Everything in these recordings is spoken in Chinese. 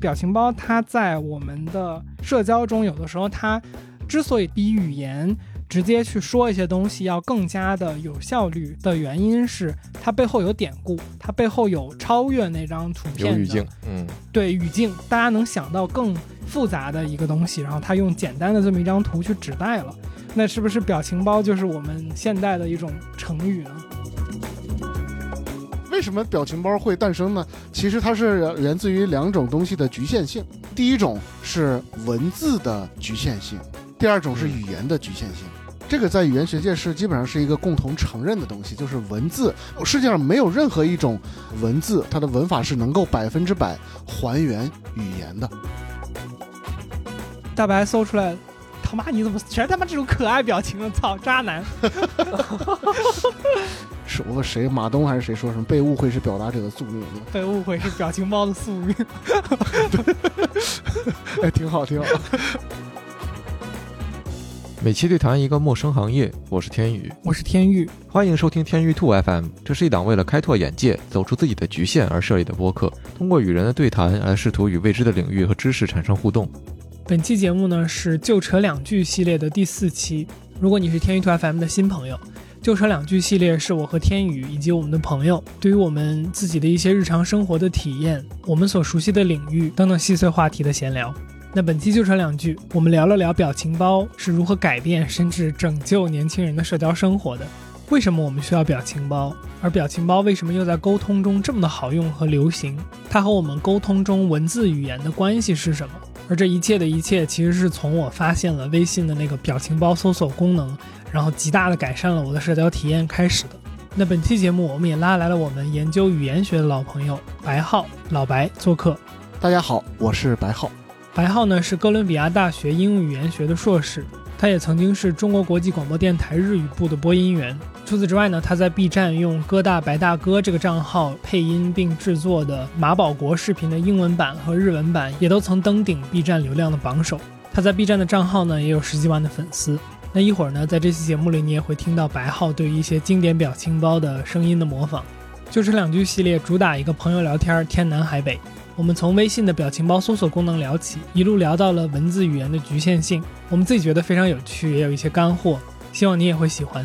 表情包它在我们的社交中，有的时候它之所以比语言直接去说一些东西要更加的有效率的原因是，它背后有典故，它背后有超越那张图片的语境，嗯，对语境，大家能想到更复杂的一个东西，然后它用简单的这么一张图去指代了，那是不是表情包就是我们现代的一种成语呢？为什么表情包会诞生呢？其实它是源自于两种东西的局限性。第一种是文字的局限性，第二种是语言的局限性。这个在语言学界是基本上是一个共同承认的东西，就是文字，世界上没有任何一种文字，它的文法是能够百分之百还原语言的。大白搜出来，他妈你怎么全他妈这种可爱表情了？操，渣男！是我谁马东还是谁说什么被误会是表达者的宿命？被误会是表情包的宿命。哎，挺好，挺好。每期对谈一个陌生行业，我是天宇，我是天宇，欢迎收听天宇兔 FM。这是一档为了开拓眼界、走出自己的局限而设立的播客，通过与人的对谈来试图与未知的领域和知识产生互动。本期节目呢是就扯两句系列的第四期。如果你是天宇兔 FM 的新朋友，就扯两句系列是我和天宇以及我们的朋友对于我们自己的一些日常生活的体验、我们所熟悉的领域等等细碎话题的闲聊。那本期就扯两句，我们聊了聊表情包是如何改变甚至拯救年轻人的社交生活的。为什么我们需要表情包？而表情包为什么又在沟通中这么的好用和流行？它和我们沟通中文字语言的关系是什么？而这一切的一切，其实是从我发现了微信的那个表情包搜索功能，然后极大的改善了我的社交体验开始的。那本期节目，我们也拉来了我们研究语言学的老朋友白浩老白做客。大家好，我是白浩。白浩呢是哥伦比亚大学应用语言学的硕士，他也曾经是中国国际广播电台日语部的播音员。除此之外呢，他在 B 站用“哥大白大哥”这个账号配音并制作的马保国视频的英文版和日文版，也都曾登顶 B 站流量的榜首。他在 B 站的账号呢，也有十几万的粉丝。那一会儿呢，在这期节目里，你也会听到白浩对于一些经典表情包的声音的模仿。就这两句系列，主打一个朋友聊天，天南海北。我们从微信的表情包搜索功能聊起，一路聊到了文字语言的局限性。我们自己觉得非常有趣，也有一些干货，希望你也会喜欢。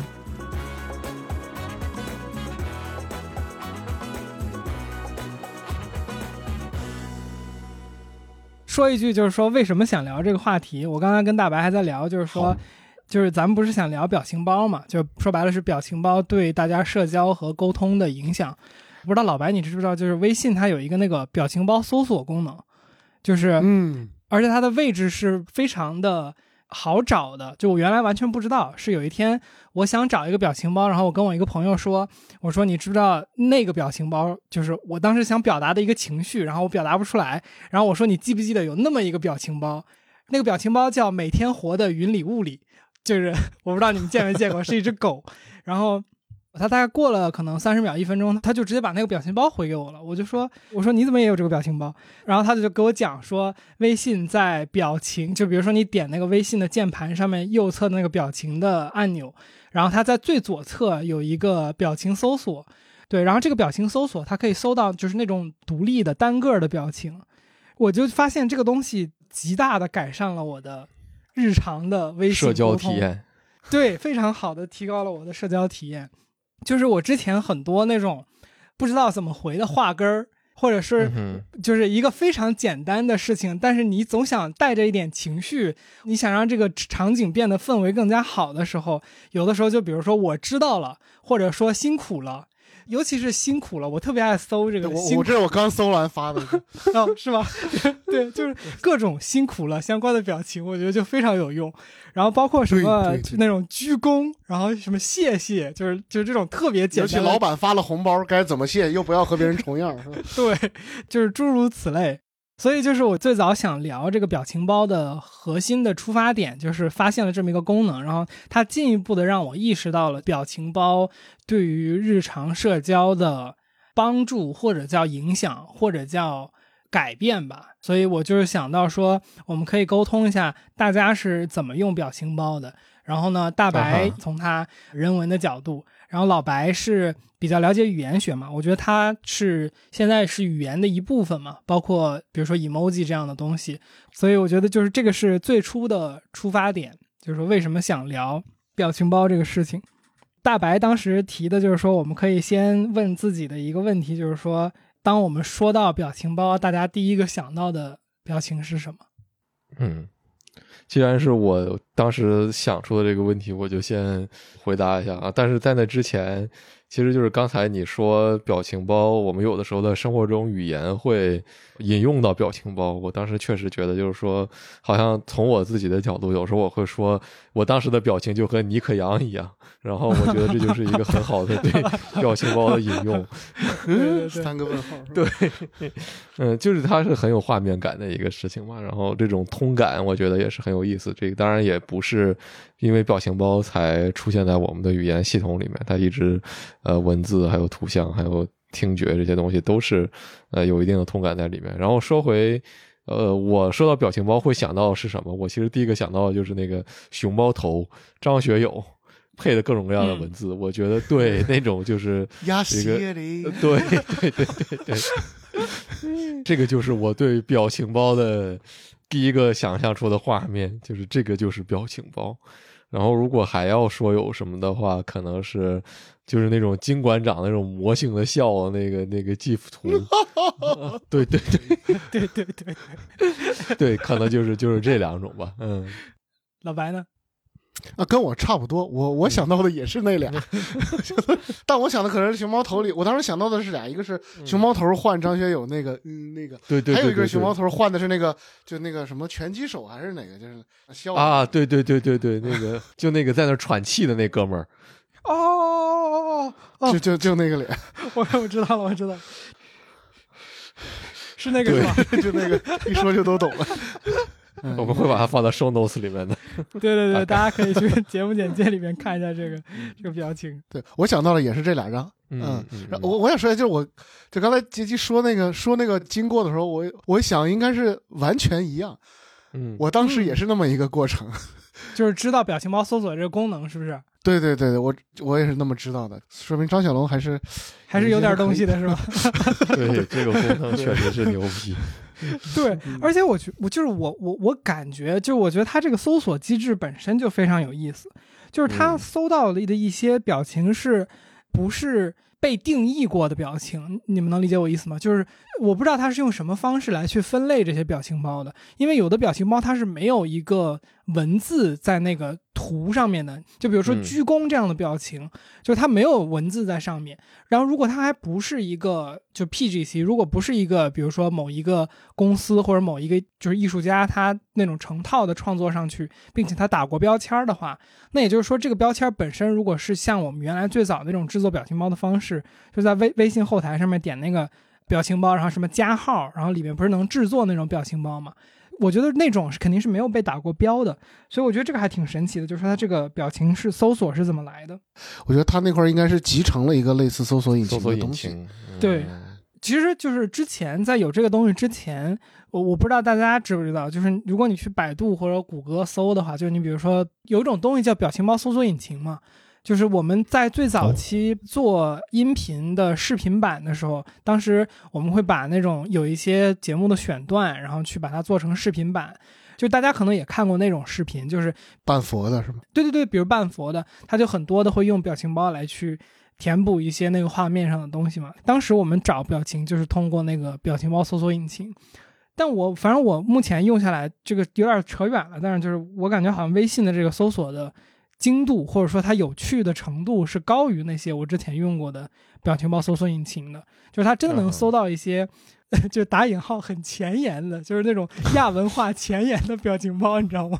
说一句，就是说为什么想聊这个话题？我刚才跟大白还在聊，就是说，就是咱们不是想聊表情包嘛？就说白了是表情包对大家社交和沟通的影响。不知道老白你知不知道？就是微信它有一个那个表情包搜索功能，就是嗯，而且它的位置是非常的好找的。就我原来完全不知道，是有一天我想找一个表情包，然后我跟我一个朋友说，我说你知不知道那个表情包就是我当时想表达的一个情绪，然后我表达不出来，然后我说你记不记得有那么一个表情包？那个表情包叫每天活的云里雾里，就是 我不知道你们见没见过，是一只狗，然后。他大概过了可能三十秒、一分钟，他就直接把那个表情包回给我了。我就说：“我说你怎么也有这个表情包？”然后他就给我讲说，微信在表情，就比如说你点那个微信的键盘上面右侧的那个表情的按钮，然后它在最左侧有一个表情搜索，对，然后这个表情搜索它可以搜到就是那种独立的单个的表情。我就发现这个东西极大的改善了我的日常的微信社交体验，对，非常好的提高了我的社交体验。就是我之前很多那种不知道怎么回的话根儿，或者是就是一个非常简单的事情，但是你总想带着一点情绪，你想让这个场景变得氛围更加好的时候，有的时候就比如说我知道了，或者说辛苦了，尤其是辛苦了，我特别爱搜这个。我我这是我刚搜完发的，哦，是吧？对，就是各种辛苦了相关的表情，我觉得就非常有用。然后包括什么那种鞠躬，然后什么谢谢，就是就是这种特别简单。尤其老板发了红包，该怎么谢，又不要和别人重样？对，就是诸如此类。所以就是我最早想聊这个表情包的核心的出发点，就是发现了这么一个功能，然后它进一步的让我意识到了表情包对于日常社交的帮助，或者叫影响，或者叫。改变吧，所以我就是想到说，我们可以沟通一下大家是怎么用表情包的。然后呢，大白从他人文的角度，然后老白是比较了解语言学嘛，我觉得他是现在是语言的一部分嘛，包括比如说 emoji 这样的东西，所以我觉得就是这个是最初的出发点，就是说为什么想聊表情包这个事情。大白当时提的就是说，我们可以先问自己的一个问题，就是说，当我们说到表情包，大家第一个想到的表情是什么？嗯，既然是我当时想出的这个问题，我就先回答一下啊。但是在那之前，其实就是刚才你说表情包，我们有的时候在生活中语言会引用到表情包。我当时确实觉得，就是说，好像从我自己的角度，有时候我会说，我当时的表情就和尼克杨一样。然后我觉得这就是一个很好的对 表情包的引用。三个问号。对，嗯，就是它是很有画面感的一个事情嘛。然后这种通感，我觉得也是很有意思。这个当然也不是因为表情包才出现在我们的语言系统里面，它一直呃文字还有图像还有听觉这些东西都是呃有一定的通感在里面。然后说回呃，我说到表情包会想到是什么？我其实第一个想到的就是那个熊猫头张学友。配的各种各样的文字，我觉得对那种就是 压这个斜里，对对对对对，这个就是我对表情包的第一个想象出的画面，就是这个就是表情包。然后如果还要说有什么的话，可能是就是那种金馆长那种魔性的笑那个那个 GIF 图，对对对对对对，对，可能就是就是这两种吧。嗯，老白呢？啊，跟我差不多，我我想到的也是那俩，但我想的可能是熊猫头里，我当时想到的是俩，一个是熊猫头换张学友那个，嗯，那个，对对，还有一个熊猫头换的是那个，就那个什么拳击手还是哪个，就是笑啊，对对对对对，那个 就那个在那喘气的那哥们儿，哦哦哦，就就就那个脸，我我知道了，我知道，是那个是吧？就那个一说就都懂了。我们会把它放到 show notes 里面的。对对对，大家可以去 节目简介里面看一下这个这个表情。对我想到的也是这两张，嗯，我我想说，就是我就刚才杰基说那个说那个经过的时候，我我想应该是完全一样。嗯，我当时也是那么一个过程，就是知道表情包搜索这个功能是不是？对对对对，我我也是那么知道的，说明张小龙还是还是有点东西的是吧？对，这个功能确实是牛逼。对，而且我觉我就是我我我感觉，就我觉得它这个搜索机制本身就非常有意思，就是它搜到的一些表情是不是被定义过的表情？你们能理解我意思吗？就是我不知道它是用什么方式来去分类这些表情包的，因为有的表情包它是没有一个文字在那个图上面的，就比如说鞠躬这样的表情，就是它没有文字在上面。然后如果它还不是一个就 PGC，如果不是一个比如说某一个公司或者某一个就是艺术家他那种成套的创作上去，并且他打过标签的话，那也就是说这个标签本身如果是像我们原来最早那种制作表情包的方式，就在微微信后台上面点那个表情包，然后什么加号，然后里面不是能制作那种表情包吗？我觉得那种是肯定是没有被打过标的，所以我觉得这个还挺神奇的，就是说它这个表情是搜索是怎么来的？我觉得它那块应该是集成了一个类似搜索引擎的东西。对，其实就是之前在有这个东西之前，我我不知道大家知不知道，就是如果你去百度或者谷歌搜的话，就是你比如说有一种东西叫表情包搜索引擎嘛。就是我们在最早期做音频的视频版的时候，当时我们会把那种有一些节目的选段，然后去把它做成视频版。就大家可能也看过那种视频，就是半佛的是吗？对对对，比如半佛的，他就很多的会用表情包来去填补一些那个画面上的东西嘛。当时我们找表情就是通过那个表情包搜索引擎，但我反正我目前用下来这个有点扯远了，但是就是我感觉好像微信的这个搜索的。精度或者说它有趣的程度是高于那些我之前用过的表情包搜索引擎的，就是它真的能搜到一些，就打引号很前沿的，就是那种亚文化前沿的表情包，你知道吗？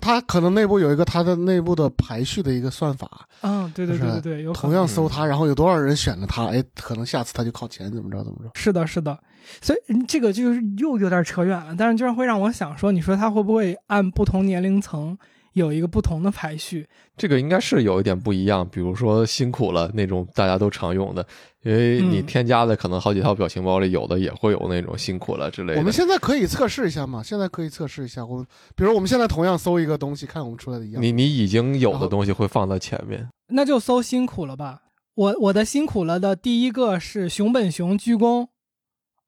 它可能内部有一个它的内部的排序的一个算法。嗯，对对对对对，有同样搜它，然后有多少人选了它，哎，可能下次它就靠前，怎么着怎么着。是的，是的，所以这个就是又有点扯远了，但是就是会让我想说，你说它会不会按不同年龄层？有一个不同的排序，这个应该是有一点不一样。比如说辛苦了那种大家都常用的，因为你添加的可能好几套表情包里有的也会有那种辛苦了之类的。我们现在可以测试一下嘛？现在可以测试一下。我比如我们现在同样搜一个东西，看我们出来的一样。你你已经有的东西会放在前面。那就搜辛苦了吧。我我的辛苦了的第一个是熊本熊鞠躬，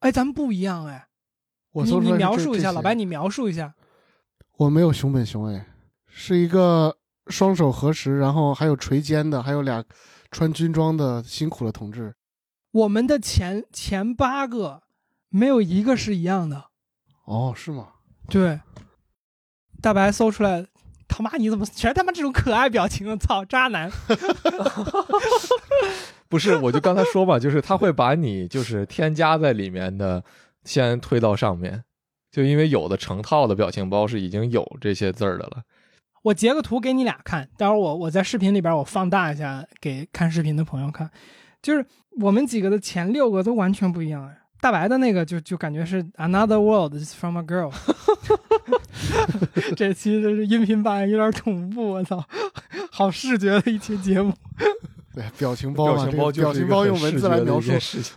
哎，咱们不一样哎。你你我搜出来描述一下，老白，你描述一下。我没有熊本熊哎，是一个双手合十，然后还有垂肩的，还有俩穿军装的辛苦的同志。我们的前前八个没有一个是一样的。哦，是吗？对，大白搜出来，他妈你怎么全他妈这种可爱表情啊？操，渣男！不是，我就刚才说嘛，就是他会把你就是添加在里面的先推到上面，就因为有的成套的表情包是已经有这些字儿的了。我截个图给你俩看，待会儿我我在视频里边我放大一下给看视频的朋友看，就是我们几个的前六个都完全不一样哎。大白的那个就就感觉是 Another World is from a girl，这期这是音频版有点恐怖，我操，好视觉的一期节目。对，表情包嘛，表情包这表情包用文字来描述。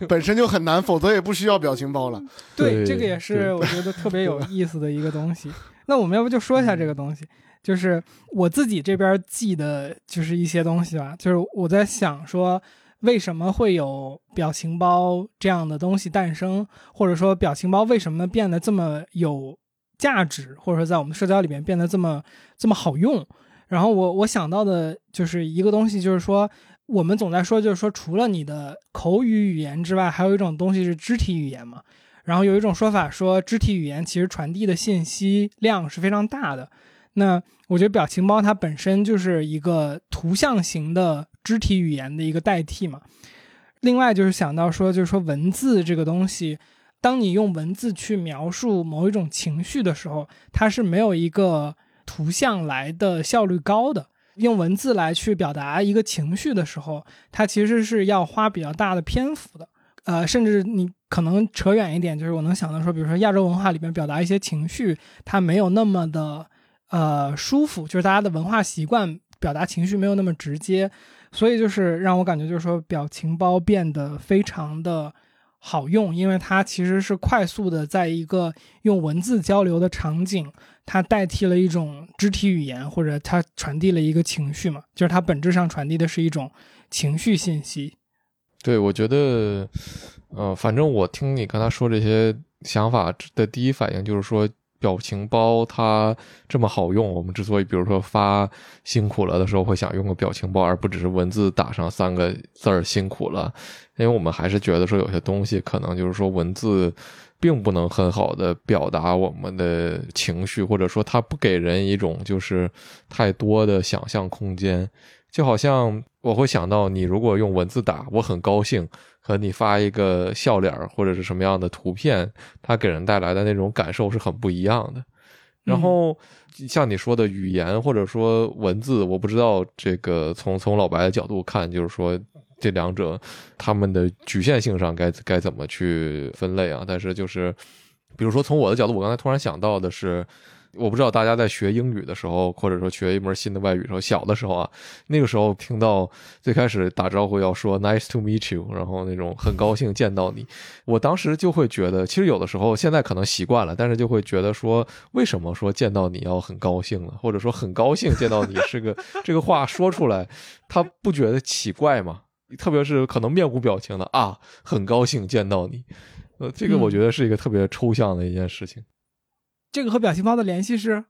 本身就很难，否则也不需要表情包了。对，对这个也是我觉得特别有意思的一个东西。那我们要不就说一下这个东西，就是我自己这边记的，就是一些东西吧。就是我在想说，为什么会有表情包这样的东西诞生，或者说表情包为什么变得这么有价值，或者说在我们社交里面变得这么这么好用。然后我我想到的就是一个东西，就是说我们总在说，就是说除了你的口语语言之外，还有一种东西是肢体语言嘛。然后有一种说法说，肢体语言其实传递的信息量是非常大的。那我觉得表情包它本身就是一个图像型的肢体语言的一个代替嘛。另外就是想到说，就是说文字这个东西，当你用文字去描述某一种情绪的时候，它是没有一个图像来的效率高的。用文字来去表达一个情绪的时候，它其实是要花比较大的篇幅的。呃，甚至你可能扯远一点，就是我能想到说，比如说亚洲文化里面表达一些情绪，它没有那么的呃舒服，就是大家的文化习惯表达情绪没有那么直接，所以就是让我感觉就是说表情包变得非常的好用，因为它其实是快速的在一个用文字交流的场景，它代替了一种肢体语言，或者它传递了一个情绪嘛，就是它本质上传递的是一种情绪信息。对，我觉得，呃，反正我听你刚才说这些想法的第一反应就是说，表情包它这么好用，我们之所以比如说发辛苦了的时候会想用个表情包，而不只是文字打上三个字儿辛苦了，因为我们还是觉得说有些东西可能就是说文字并不能很好的表达我们的情绪，或者说它不给人一种就是太多的想象空间。就好像我会想到，你如果用文字打“我很高兴”，和你发一个笑脸儿或者是什么样的图片，它给人带来的那种感受是很不一样的。然后像你说的语言或者说文字，我不知道这个从从老白的角度看，就是说这两者他们的局限性上该该怎么去分类啊？但是就是比如说从我的角度，我刚才突然想到的是。我不知道大家在学英语的时候，或者说学一门新的外语的时候，小的时候啊，那个时候听到最开始打招呼要说 “nice to meet you”，然后那种很高兴见到你，我当时就会觉得，其实有的时候现在可能习惯了，但是就会觉得说，为什么说见到你要很高兴呢？或者说很高兴见到你是个 这个话说出来，他不觉得奇怪吗？特别是可能面无表情的啊，很高兴见到你，呃，这个我觉得是一个特别抽象的一件事情。这个和表情包的联系是，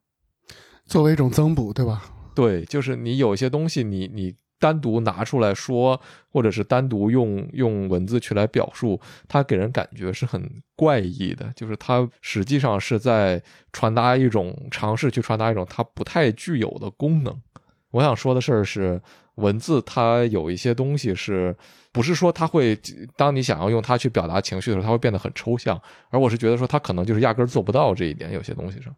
作为一种增补，对吧？对，就是你有些东西你，你单独拿出来说，或者是单独用用文字去来表述，它给人感觉是很怪异的。就是它实际上是在传达一种尝试去传达一种它不太具有的功能。我想说的事儿是，文字它有一些东西是不是说它会，当你想要用它去表达情绪的时候，它会变得很抽象。而我是觉得说，它可能就是压根儿做不到这一点，有些东西上。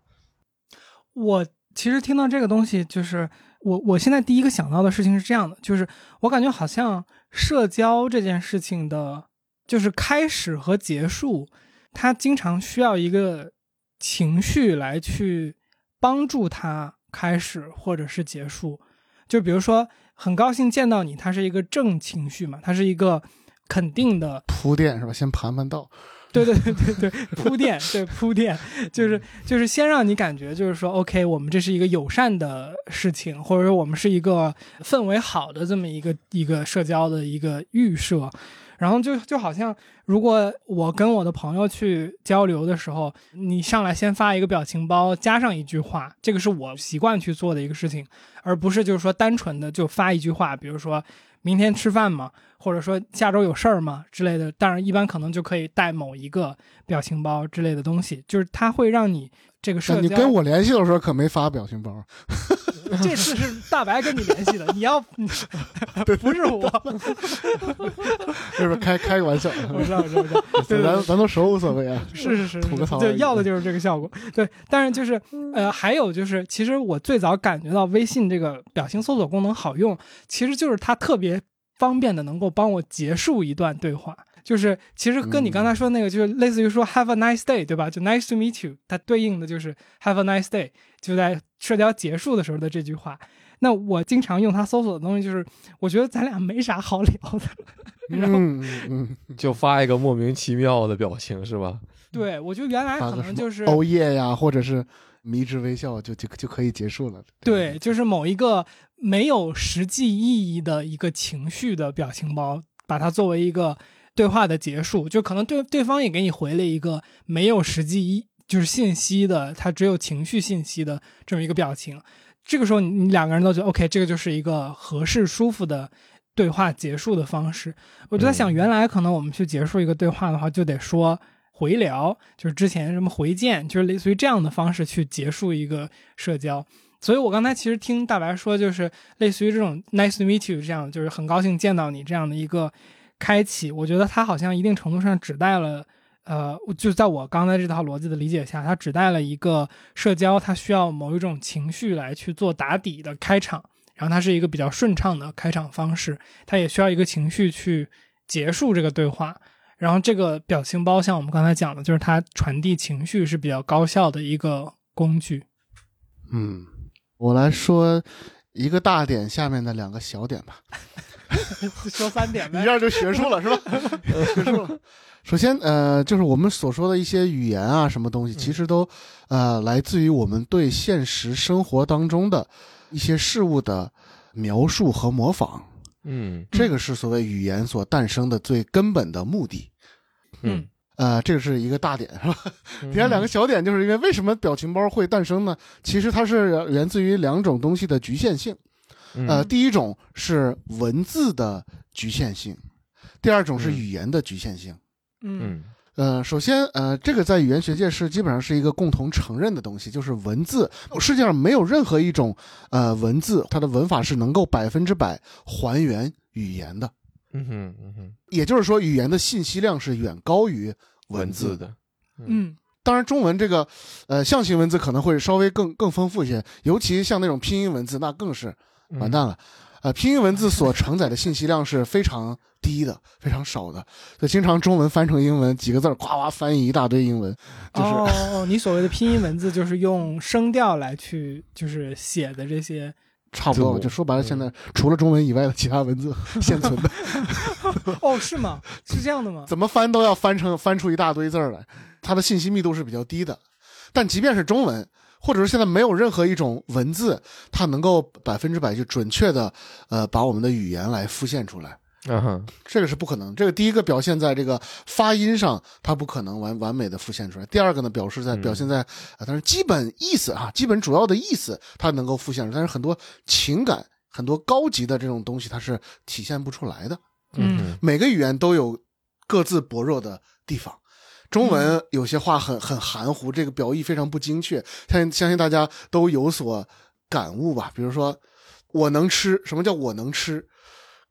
我其实听到这个东西，就是我我现在第一个想到的事情是这样的，就是我感觉好像社交这件事情的，就是开始和结束，它经常需要一个情绪来去帮助它开始或者是结束。就比如说，很高兴见到你，它是一个正情绪嘛，它是一个肯定的铺垫是吧？先盘盘道。对对对对 对，铺垫，对铺垫，就是就是先让你感觉就是说，OK，我们这是一个友善的事情，或者说我们是一个氛围好的这么一个一个社交的一个预设。然后就就好像，如果我跟我的朋友去交流的时候，你上来先发一个表情包，加上一句话，这个是我习惯去做的一个事情，而不是就是说单纯的就发一句话，比如说明天吃饭吗？或者说下周有事儿吗之类的。当然，一般可能就可以带某一个表情包之类的东西，就是它会让你这个社交。你跟我联系的时候可没发表情包。这次是大白跟你联系的，你要 不是我，是不是开开个玩笑？不是不是不是，咱咱都熟无所谓啊。是是是，吐个槽，对，要的就是这个效果。对，但是就是呃，还有就是，其实我最早感觉到微信这个表情搜索功能好用，其实就是它特别方便的能够帮我结束一段对话。就是其实跟你刚才说的那个，就是类似于说 “Have a nice day”，对吧？就 “Nice to meet you”，它对应的就是 “Have a nice day”，就在社交结束的时候的这句话。那我经常用它搜索的东西，就是我觉得咱俩没啥好聊的，然后就发一个莫名其妙的表情，是吧？对，我觉得原来可能就是欧耶呀，或者是迷之微笑，就就就可以结束了。对，就是某一个没有实际意义的一个情绪的表情包，把它作为一个。对话的结束，就可能对对方也给你回了一个没有实际一就是信息的，他只有情绪信息的这么一个表情。这个时候，你两个人都觉得 OK，这个就是一个合适、舒服的对话结束的方式。我就在想，原来可能我们去结束一个对话的话，就得说回聊，就是之前什么回见，就是类似于这样的方式去结束一个社交。所以我刚才其实听大白说，就是类似于这种 Nice to meet you 这样，就是很高兴见到你这样的一个。开启，我觉得它好像一定程度上指代了，呃，就在我刚才这套逻辑的理解下，它指代了一个社交，它需要某一种情绪来去做打底的开场，然后它是一个比较顺畅的开场方式，它也需要一个情绪去结束这个对话。然后这个表情包，像我们刚才讲的，就是它传递情绪是比较高效的一个工具。嗯，我来说一个大点下面的两个小点吧。说三点呗，一下就学术了是吧？学术了。首先，呃，就是我们所说的一些语言啊，什么东西，其实都，呃，来自于我们对现实生活当中的一些事物的描述和模仿。嗯，这个是所谓语言所诞生的最根本的目的。嗯，呃，这个是一个大点，是吧？底下两个小点，就是因为为什么表情包会诞生呢？其实它是源自于两种东西的局限性。呃，第一种是文字的局限性，第二种是语言的局限性。嗯，呃，首先，呃，这个在语言学界是基本上是一个共同承认的东西，就是文字，世界上没有任何一种呃文字，它的文法是能够百分之百还原语言的。嗯哼，嗯哼，也就是说，语言的信息量是远高于文字的。嗯，当然，中文这个呃象形文字可能会稍微更更丰富一些，尤其像那种拼音文字，那更是。完蛋了，呃，拼音文字所承载的信息量是非常低的，非常少的，就经常中文翻成英文，几个字儿夸夸翻译一大堆英文，就是哦，你所谓的拼音文字就是用声调来去就是写的这些，差不多，就说白了，现在除了中文以外的其他文字 现存的，哦，是吗？是这样的吗？怎么翻都要翻成翻出一大堆字儿来，它的信息密度是比较低的，但即便是中文。或者说，现在没有任何一种文字，它能够百分之百就准确的，呃，把我们的语言来复现出来。嗯哼，这个是不可能。这个第一个表现在这个发音上，它不可能完完美的复现出来。第二个呢，表示在表现在啊，但是基本意思啊，基本主要的意思，它能够复现出来。但是很多情感、很多高级的这种东西，它是体现不出来的。嗯，每个语言都有各自薄弱的地方。中文有些话很很含糊，这个表意非常不精确，相相信大家都有所感悟吧。比如说，我能吃，什么叫我能吃？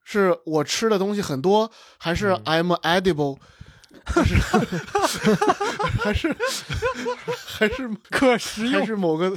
是我吃的东西很多，还是 I'm edible？还是 还是还是可食用？还是某个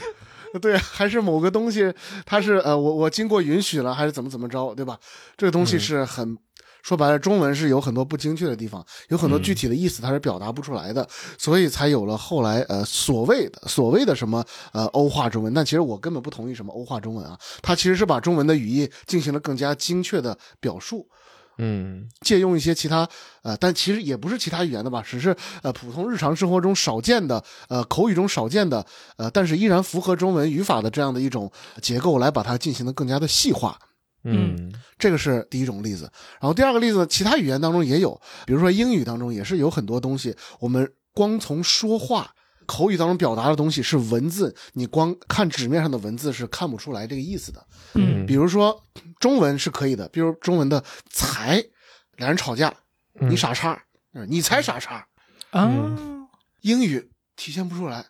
对？还是某个东西？它是呃，我我经过允许了，还是怎么怎么着？对吧？这个东西是很。说白了，中文是有很多不精确的地方，有很多具体的意思它是表达不出来的，所以才有了后来呃所谓的所谓的什么呃欧化中文。但其实我根本不同意什么欧化中文啊，它其实是把中文的语义进行了更加精确的表述。嗯借用一些其他呃，但其实也不是其他语言的吧，只是呃普通日常生活中少见的呃口语中少见的呃，但是依然符合中文语法的这样的一种结构来把它进行的更加的细化。嗯这个是第一种例子。然后第二个例子，其他语言当中也有，比如说英语当中也是有很多东西，我们光从说话。口语当中表达的东西是文字，你光看纸面上的文字是看不出来这个意思的。嗯比如说中文是可以的，比如中文的“才”，俩人吵架，嗯你傻叉，嗯你才傻叉。啊，英语体现不出来。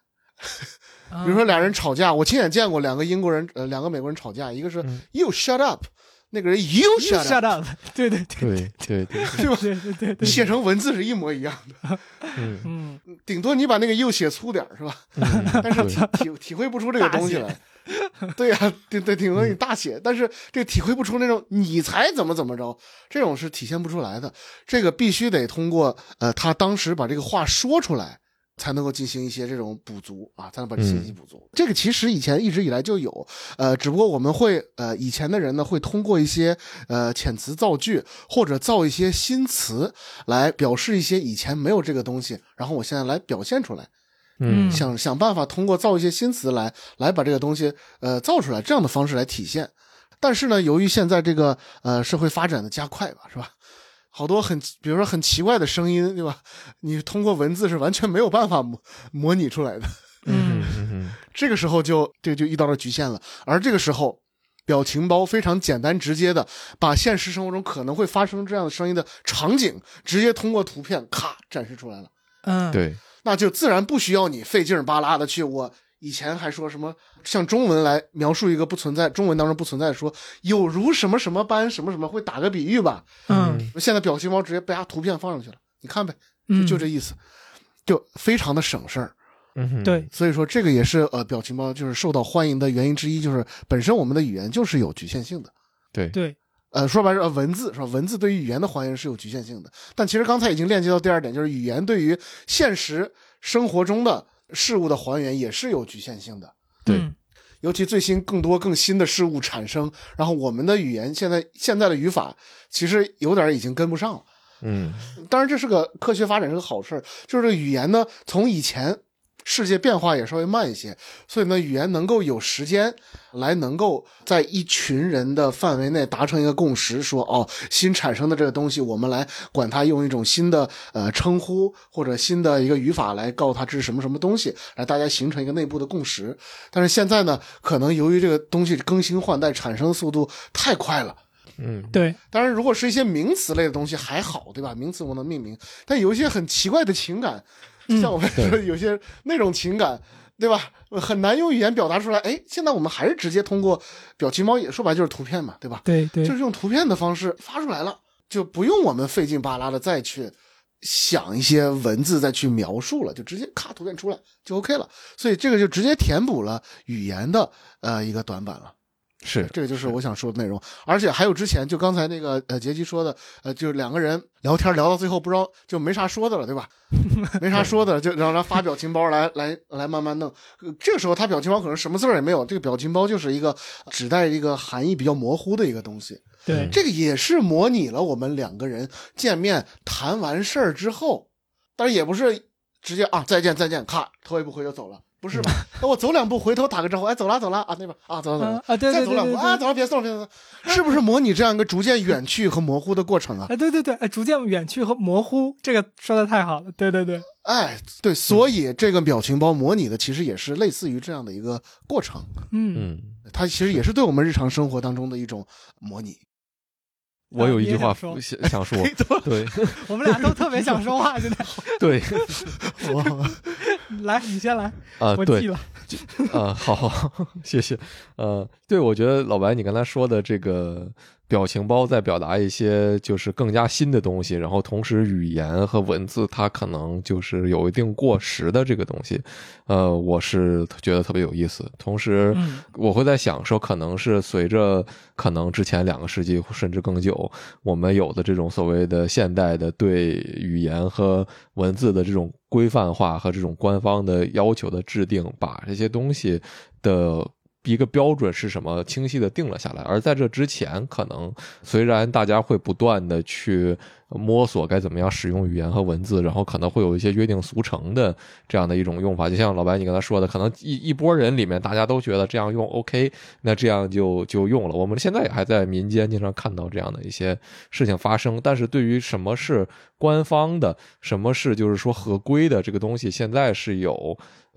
比比如说俩人吵架，我亲眼见过两个英国人，呃，两个美国人吵架，一个是嗯 “you shut up”，那个人 “you shut up”，shut up，对对对对对对，对吧？对对对对，写成文字是一模一样的，嗯嗯顶多你把那个 “you” 写粗点是吧？嗯 但是对体体体会不出这个东西来。对呀、对对，顶多你大写，但是这个体会不出那种你才怎么怎么着，这种是体现不出来的。这个必须得通过呃，他当时把这个话说出来，才能够进行一些这种补足啊，才能把这信息补足。这个其实以前一直以来就有，呃，只不过我们会呃，以前的人呢会通过一些呃遣词造句或者造一些新词来表示一些以前没有这个东西，然后我现在来表现出来。嗯想想办法通过造一些新词来来把这个东西呃造出来，这样的方式来体现。但是呢，由于现在这个呃社会发展的加快吧，是吧？好多很比如说很奇怪的声音，对吧？你通过文字是完全没有办法模模拟出来的。嗯嗯 这个时候就这个就遇到了局限了。而这个时候，表情包非常简单直接的把现实生活中可能会发生这样的声音的场景，直接通过图片咔展示出来了。嗯，对，那就自然不需要你费劲巴拉的去。我以前还说什么像中文来描述一个不存在，中文当中不存在的说有如什么什么般什么什么，会打个比喻吧？嗯现在表情包直接把它图片放上去了，你看呗，就嗯，就这意思，就非常的省事儿。嗯对，所以说这个也是呃表情包就是受到欢迎的原因之一，就是本身我们的语言就是有局限性的。对对，呃，说白了，呃文字是吧？文字对于语言的还原是有局限性的。但其实刚才已经链接到第二点，就是语言对于现实生活中的事物的还原也是有局限性的。对嗯尤其最新更多更新的事物产生，然后我们的语言现在现在的语法其实有点已经跟不上了。嗯当然，这是个科学发展是个好事儿，就是这个语言呢，从以前世界变化也稍微慢一些，所以呢，语言能够有时间来能够在一群人的范围内达成一个共识，说哦，新产生的这个东西，我们来管它用一种新的呃称呼或者新的一个语法来告诉它这是什么什么东西，来大家形成一个内部的共识。但是现在呢，可能由于这个东西更新换代产生速度太快了。嗯对，当然，如果是一些名词类的东西还好，对吧？名词我能命名，但有一些很奇怪的情感，嗯像我们说有些那种情感，对吧？很难用语言表达出来。哎，现在我们还是直接通过表情包，也说白就是图片嘛，对吧？对对就是用图片的方式发出来了，就不用我们费劲巴拉的再去想一些文字再去描述了，就直接咔图片出来就 OK 了。所以这个就直接填补了语言的呃一个短板了。是这个就是我想说的内容，而且还有之前就刚才那个呃杰基说的，呃，就是两个人聊天聊到最后不知道就没啥说的了，对吧？没啥说的，就让他发表情包来 来来慢慢弄。呃这个时候他表情包可能什么字儿也没有，这个表情包就是一个指代一个含义比较模糊的一个东西。对，这个也是模拟了我们两个人见面谈完事儿之后，但是也不是直接啊再见再见，咔头也不回就走了，不是吧？那我走两步回头打个招呼，哎走了走了啊那边啊走了走了啊。啊，对再对对对走两步啊，走了，别送了，别送了，是不是模拟这样一个逐渐远去和模糊的过程啊？哎，对对对，哎，逐渐远去和模糊，这个说的太好了，对对对，哎，对，所以这个表情包模拟的其实也是类似于这样的一个过程，嗯，嗯，它其实也是对我们日常生活当中的一种模拟。我有一句话想想说，对我们俩都特别想说话，现在，对来，你先来，啊对我记了，啊，好好，谢谢。呃，对，我觉得老白你刚才说的这个表情包在表达一些就是更加新的东西，然后同时语言和文字它可能就是有一定过时的这个东西，呃，我是觉得特别有意思。同时，嗯我会在想说，可能是随着可能之前两个世纪甚至更久，我们有的这种所谓的现代的对语言和文字的这种规范化和这种官方的要求的制定，把这些东西的一个标准是什么清晰的定了下来。而在这之前，可能虽然大家会不断的去。摸索该怎么样使用语言和文字，然后可能会有一些约定俗成的这样的一种用法，就像老白你刚才说的，可能一一波人里面大家都觉得这样用 OK，那这样就就用了。我们现在也还在民间经常看到这样的一些事情发生，但是对于什么是官方的，什么是就是说合规的这个东西，现在是有。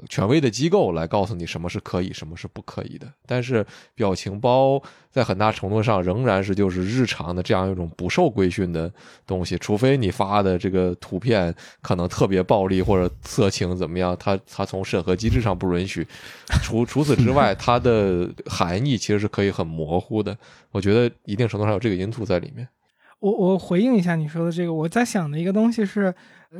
权威的机构来告诉你什么是可以，什么是不可以的。但是表情包在很大程度上仍然是就是日常的这样一种不受规训的东西，除非你发的这个图片可能特别暴力或者色情怎么样，它它从审核机制上不允许。除除此之外，它的含义其实是可以很模糊的。我觉得一定程度上有这个因素在里面。我我回应一下你说的这个，我在想的一个东西是，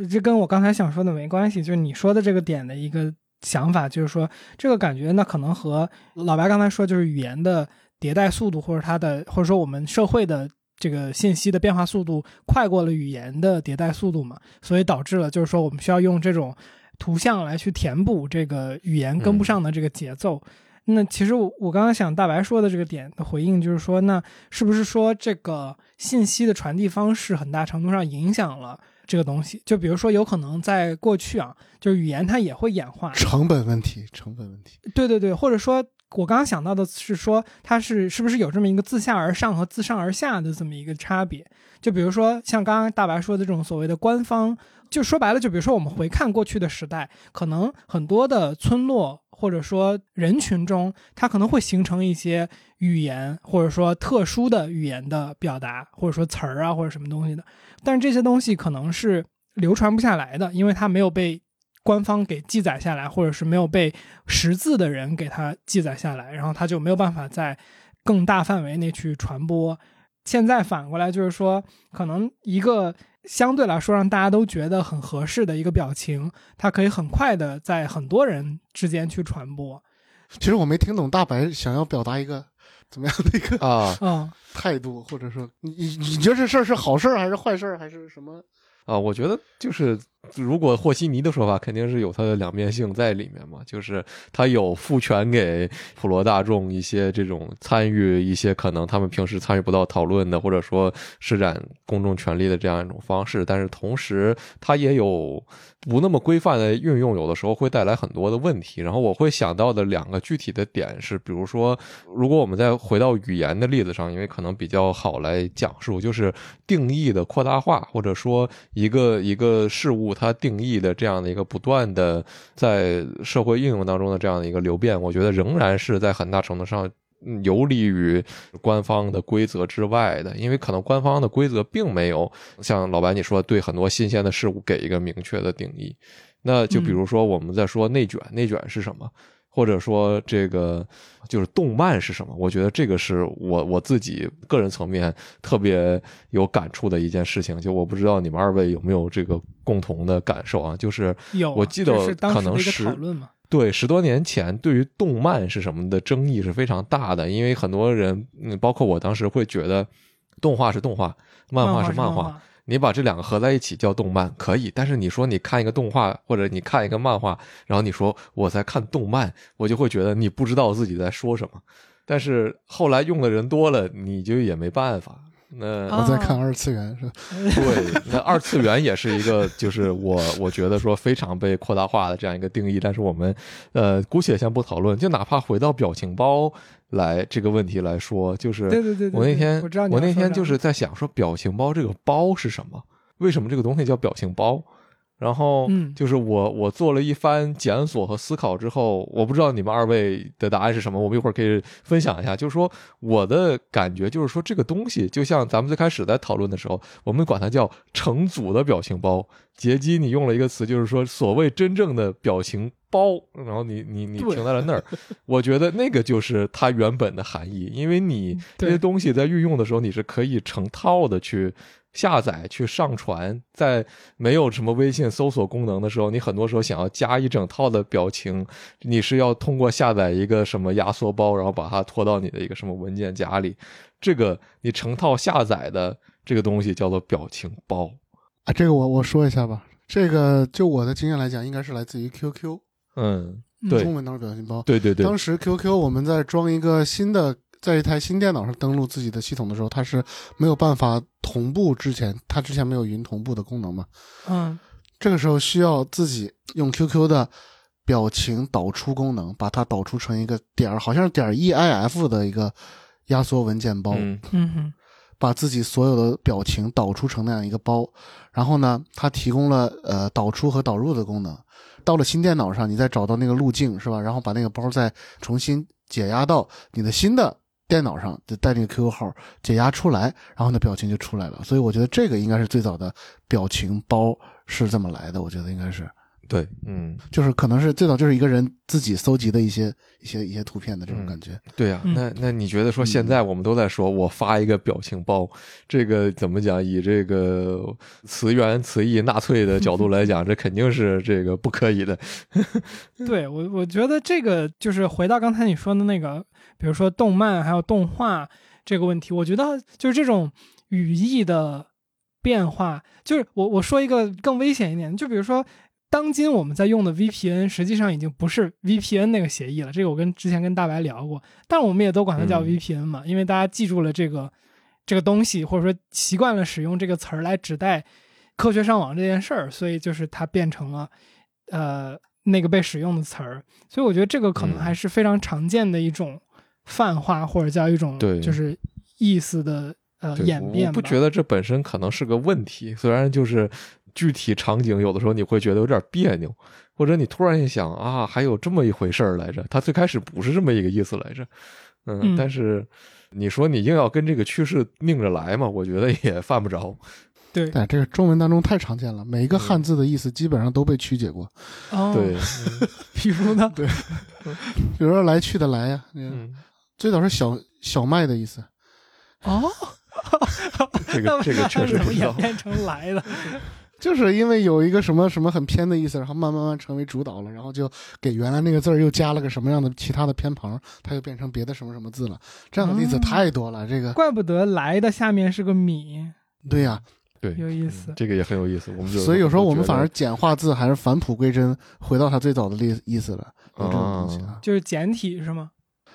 这跟我刚才想说的没关系，就是你说的这个点的一个。想法就是说，这个感觉那可能和老白刚才说，就是语言的迭代速度，或者它的，或者说我们社会的这个信息的变化速度快过了语言的迭代速度嘛，所以导致了就是说我们需要用这种图像来去填补这个语言跟不上的这个节奏。那其实我我刚刚想大白说的这个点的回应就是说，那是不是说这个信息的传递方式很大程度上影响了？这个东西，就比如说，有可能在过去啊，就是语言它也会演化，成本问题，成本问题。对对对，或者说，我刚刚想到的是说，它是是不是有这么一个自下而上和自上而下的这么一个差别？就比如说，像刚刚大白说的这种所谓的官方，就说白了，就比如说我们回看过去的时代，可能很多的村落或者说人群中，它可能会形成一些语言，或者说特殊的语言的表达，或者说词儿啊，或者什么东西的。但是这些东西可能是流传不下来的，因为它没有被官方给记载下来，或者是没有被识字的人给它记载下来，然后它就没有办法在更大范围内去传播。现在反过来就是说，可能一个相对来说让大家都觉得很合适的一个表情，它可以很快的在很多人之间去传播。其实我没听懂大白想要表达一个。怎么样的一个啊 态度，或者说你你你觉得这事儿是好事儿还是坏事儿还是什么啊？我觉得就是。如果和稀泥的说法，肯定是有它的两面性在里面嘛，就是它有赋权给普罗大众一些这种参与一些可能他们平时参与不到讨论的，或者说施展公众权利的这样一种方式，但是同时它也有不那么规范的运用，有的时候会带来很多的问题。然后我会想到的两个具体的点是，比如说，如果我们再回到语言的例子上，因为可能比较好来讲述，就是定义的扩大化，或者说一个一个事物。它定义的这样的一个不断的在社会应用当中的这样的一个流变，我觉得仍然是在很大程度上游离于官方的规则之外的，因为可能官方的规则并没有像老白你说对很多新鲜的事物给一个明确的定义。那就比如说我们在说内卷，内卷是什么？或者说这个就是动漫是什么？我觉得这个是我我自己个人层面特别有感触的一件事情。就我不知道你们二位有没有这个共同的感受啊？就是有，我记得可能是对十多年前对于动漫是什么的争议是非常大的，因为很多人，嗯，包括我当时会觉得动画是动画，漫画是漫画。你把这两个合在一起叫动漫可以，但是你说你看一个动画或者你看一个漫画，然后你说我在看动漫，我就会觉得你不知道自己在说什么。但是后来用的人多了，你就也没办法。那我在看二次元是吧？对，那二次元也是一个，就是我我觉得说非常被扩大化的这样一个定义。但是我们呃姑且先不讨论，就哪怕回到表情包。来这个问题来说，就是对对对，我那天我那天就是在想说，表情包这个包是什么？为什么这个东西叫表情包？然后，就是我我做了一番检索和思考之后，我不知道你们二位的答案是什么，我们一会儿可以分享一下。就是说，我的感觉就是说，这个东西就像咱们最开始在讨论的时候，我们管它叫成组的表情包。杰基，你用了一个词，就是说所谓真正的表情包，然后你你你停在了那儿。我觉得那个就是它原本的含义，因为你这些东西在运用的时候，你是可以成套的去。下载去上传，在没有什么微信搜索功能的时候，你很多时候想要加一整套的表情，你是要通过下载一个什么压缩包，然后把它拖到你的一个什么文件夹里。这个你成套下载的这个东西叫做表情包啊。这个我我说一下吧，这个就我的经验来讲，应该是来自于 QQ 嗯，嗯对中文当时表情包。对对对，当时 QQ 我们在装一个新的，在一台新电脑上登录自己的系统的时候，它是没有办法同步之前，它之前没有云同步的功能嘛。嗯这个时候需要自己用 QQ 的表情导出功能，把它导出成一个点儿，好像是点儿 EIF 的一个压缩文件包，嗯嗯哼把自己所有的表情导出成那样一个包。然后呢，它提供了呃导出和导入的功能。到了新电脑上，你再找到那个路径是吧？然后把那个包再重新解压到你的新的电脑上，就带那个 QQ 号解压出来，然后那表情就出来了。所以我觉得这个应该是最早的表情包是这么来的。我觉得应该是。对，嗯，就是可能是最早就是一个人自己搜集的一些一些一些图片的这种感觉。对呀、嗯那那你觉得说现在我们都在说我发一个表情包，这个怎么讲？以这个词源词义纳粹的角度来讲，这肯定是这个不可以的。对我，我觉得这个就是回到刚才你说的那个，比如说动漫还有动画这个问题，我觉得就是这种语义的变化，就是我我说一个更危险一点，就比如说。当今我们在用的 VPN 实际上已经不是 VPN 那个协议了，这个我跟之前跟大白聊过，但我们也都管它叫嗯。VPN 嘛，因为大家记住了这个这个东西，或者说习惯了使用这个词儿来指代科学上网这件事儿，所以就是它变成了呃那个被使用的词儿，所以我觉得这个可能嗯。还是非常常见的一种泛化，或者叫一种就是意思的呃演变吧。我不觉得这本身可能是个问题，虽然就是具体场景有的时候你会觉得有点别扭，或者你突然一想啊，还有这么一回事儿来着，它最开始不是这么一个意思来着，嗯，嗯但是你说你硬要跟这个趋势拧着来嘛，我觉得也犯不着。对对，这个中文当中太常见了，每一个汉字的意思基本上都被曲解过。哦，对，比如呢？对比如说来去的来呀、那个嗯，最早是小小麦的意思，哦，这个这个确实怎么不知道 演。变成来的？就是因为有一个什么什么很偏的意思，然后慢慢慢成为主导了，然后就给原来那个字儿又加了个什么样的其他的偏旁，它又变成别的什么什么字了。这样的例子哦太多了。这个怪不得来的下面是个米，对呀、对，有意思嗯这个也很有意思。我们就所以有时候我们反而简化字还是返璞归真，回到它最早的意意思了。有这种东西啊，就是简体是吗？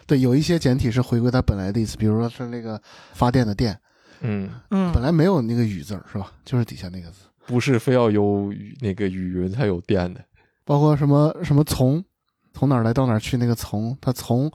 对，有一些简体是回归它本来的意思，比如说是那个发电的电，嗯，嗯，本来没有那个雨字儿是吧？就是底下那个字。不是非要有那个雨云才有电的。包括什么什么从，从哪儿来到哪儿去那个从，它从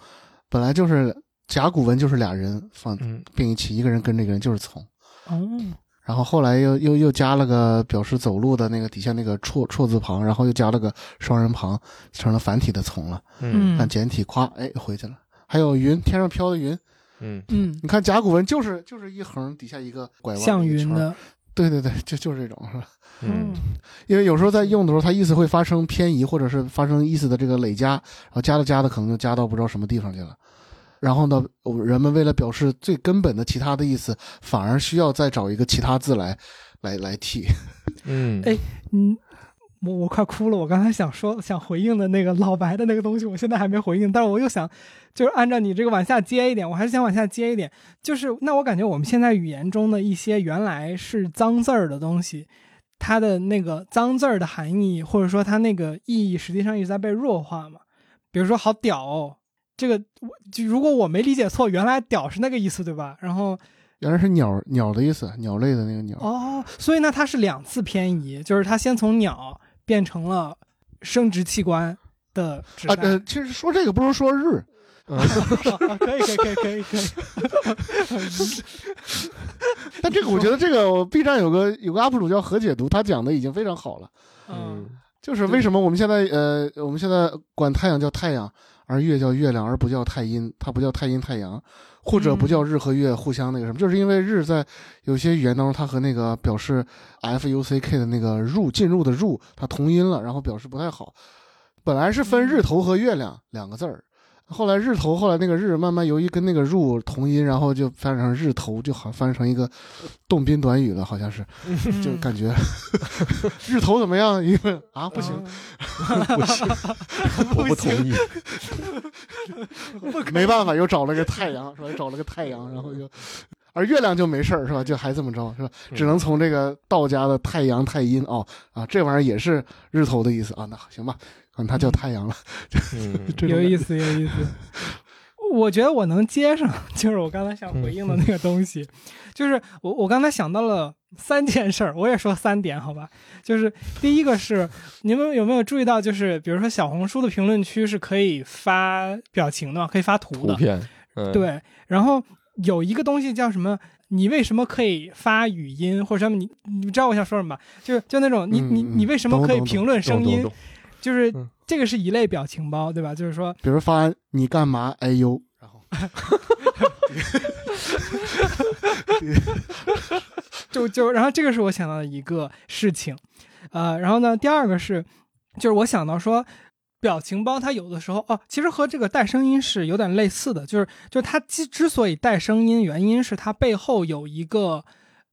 本来就是甲骨文就是俩人放嗯。并一起，一个人跟这个人就是从，哦，然后后来又又又加了个表示走路的那个底下那个错错字旁，然后又加了个双人旁，成了繁体的从了。嗯。看简体夸，哎回去了。还有云，天上飘的云，嗯。嗯，你看甲骨文就是就是一横底下一个拐弯，像云的，对对对，就就是这种是吧？嗯因为有时候在用的时候，它意思会发生偏移，或者是发生意思的这个累加，然后加着加的可能就加到不知道什么地方去了。然后呢，人们为了表示最根本的其他的意思，反而需要再找一个其他字来，来来替。嗯，哎嗯，我我快哭了。我刚才想说想回应的那个老白的那个东西，我现在还没回应，但是我又想，就是按照你这个往下接一点，我还是想往下接一点。就是那我感觉我们现在语言中的一些原来是脏字儿的东西，它的那个脏字儿的含义，或者说它那个意义，实际上一直在被弱化嘛。比如说“好屌、哦”，这个我就如果我没理解错，原来“屌”是那个意思，对吧？然后原来是鸟鸟的意思，鸟类的那个鸟。哦，所以呢，它是两次偏移，就是它先从鸟变成了生殖器官的指啊，代。呃，其实说这个不如说日，嗯 可以，可以，可以，可以，可以。但这个我觉得这个我 B 站有个有个 UP 主叫何解读，他讲的已经非常好了。嗯，就是为什么我们现在呃，我们现在管太阳叫太阳，而月叫月亮，而不叫太阴，它不叫太阴太阳，或者不叫日和月互相那个什么，就是因为日在有些语言当中，它和那个表示 f u c k 的那个入进入的入，它同音了，然后表示不太好。本来是分日头和月亮两个字儿，后来日头，后来那个日慢慢由于跟那个入同音，然后就翻成日头，就好翻成一个动宾短语了，好像是，就感觉 日头怎么样？一问啊不行，不行，我不同意。没办法，又找了个太阳，是吧？找了个太阳，然后又，而月亮就没事儿，是吧？就还这么着，是吧？只能从这个道家的太阳太阴哦啊，这玩意儿也是日头的意思啊。那行吧，可能它叫太阳了。有意思，有意思。我觉得我能接上，就是我刚才想回应的那个东西，就是我我刚才想到了三件事儿，我也说三点，好吧？就是第一个是你们有没有注意到，就是比如说小红书的评论区是可以发表情的嘛，可以发图的，图片，嗯，对。然后有一个东西叫什么？你为什么可以发语音或者什么？你你知道我想说什么吧？就就那种你你你为什么可以评论声音？就是嗯这个是一类表情包，对吧？就是说比如发你干嘛？哎呦，然后 就就然后这个是我想到的一个事情，呃，然后呢，第二个是，就是我想到说，表情包它有的时候哦，其实和这个带声音是有点类似的，就是就是它之之所以带声音，原因是它背后有一个，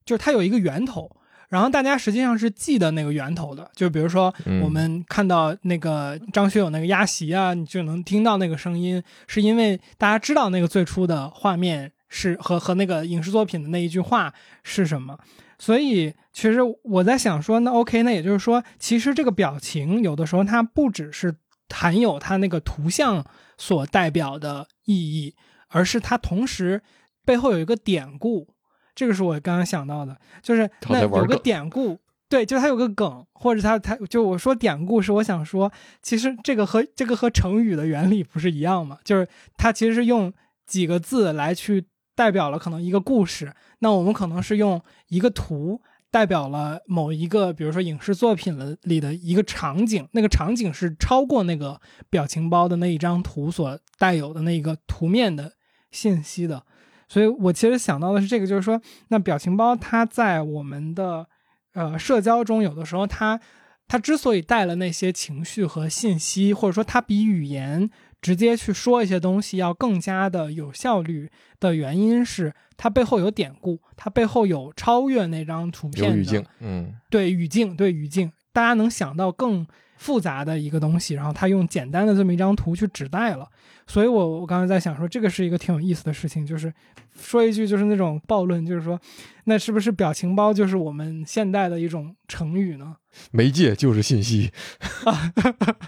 就是它有一个源头。然后大家实际上是记得那个源头的，就比如说嗯我们看到那个张学友那个压席啊，你就能听到那个声音，是因为大家知道那个最初的画面是和和那个影视作品的那一句话是什么。所以其实我在想说，那 OK，那也就是说，其实这个表情有的时候它不只是含有它那个图像所代表的意义，而是它同时背后有一个典故。这个是我刚刚想到的，就是那有个典故，对，就它有个梗，或者它它就我说典故是我想说，其实这个和这个和成语的原理不是一样吗？就是它其实是用几个字来去代表了可能一个故事，那我们可能是用一个图代表了某一个，比如说影视作品了里的一个场景，那个场景是超过那个表情包的那一张图所带有的那个图面的信息的。所以我其实想到的是这个，就是说，那表情包它在我们的呃社交中，有的时候它它之所以带了那些情绪和信息，或者说它比语言直接去说一些东西要更加的有效率的原因是，它背后有典故，它背后有超越那张图片的有语境，嗯。对语境，对语境，大家能想到更复杂的一个东西，然后他用简单的这么一张图去指代了。所以我我刚才在想说，这个是一个挺有意思的事情，就是说一句就是那种暴论，就是说，那是不是表情包就是我们现代的一种成语呢？媒介就是信息，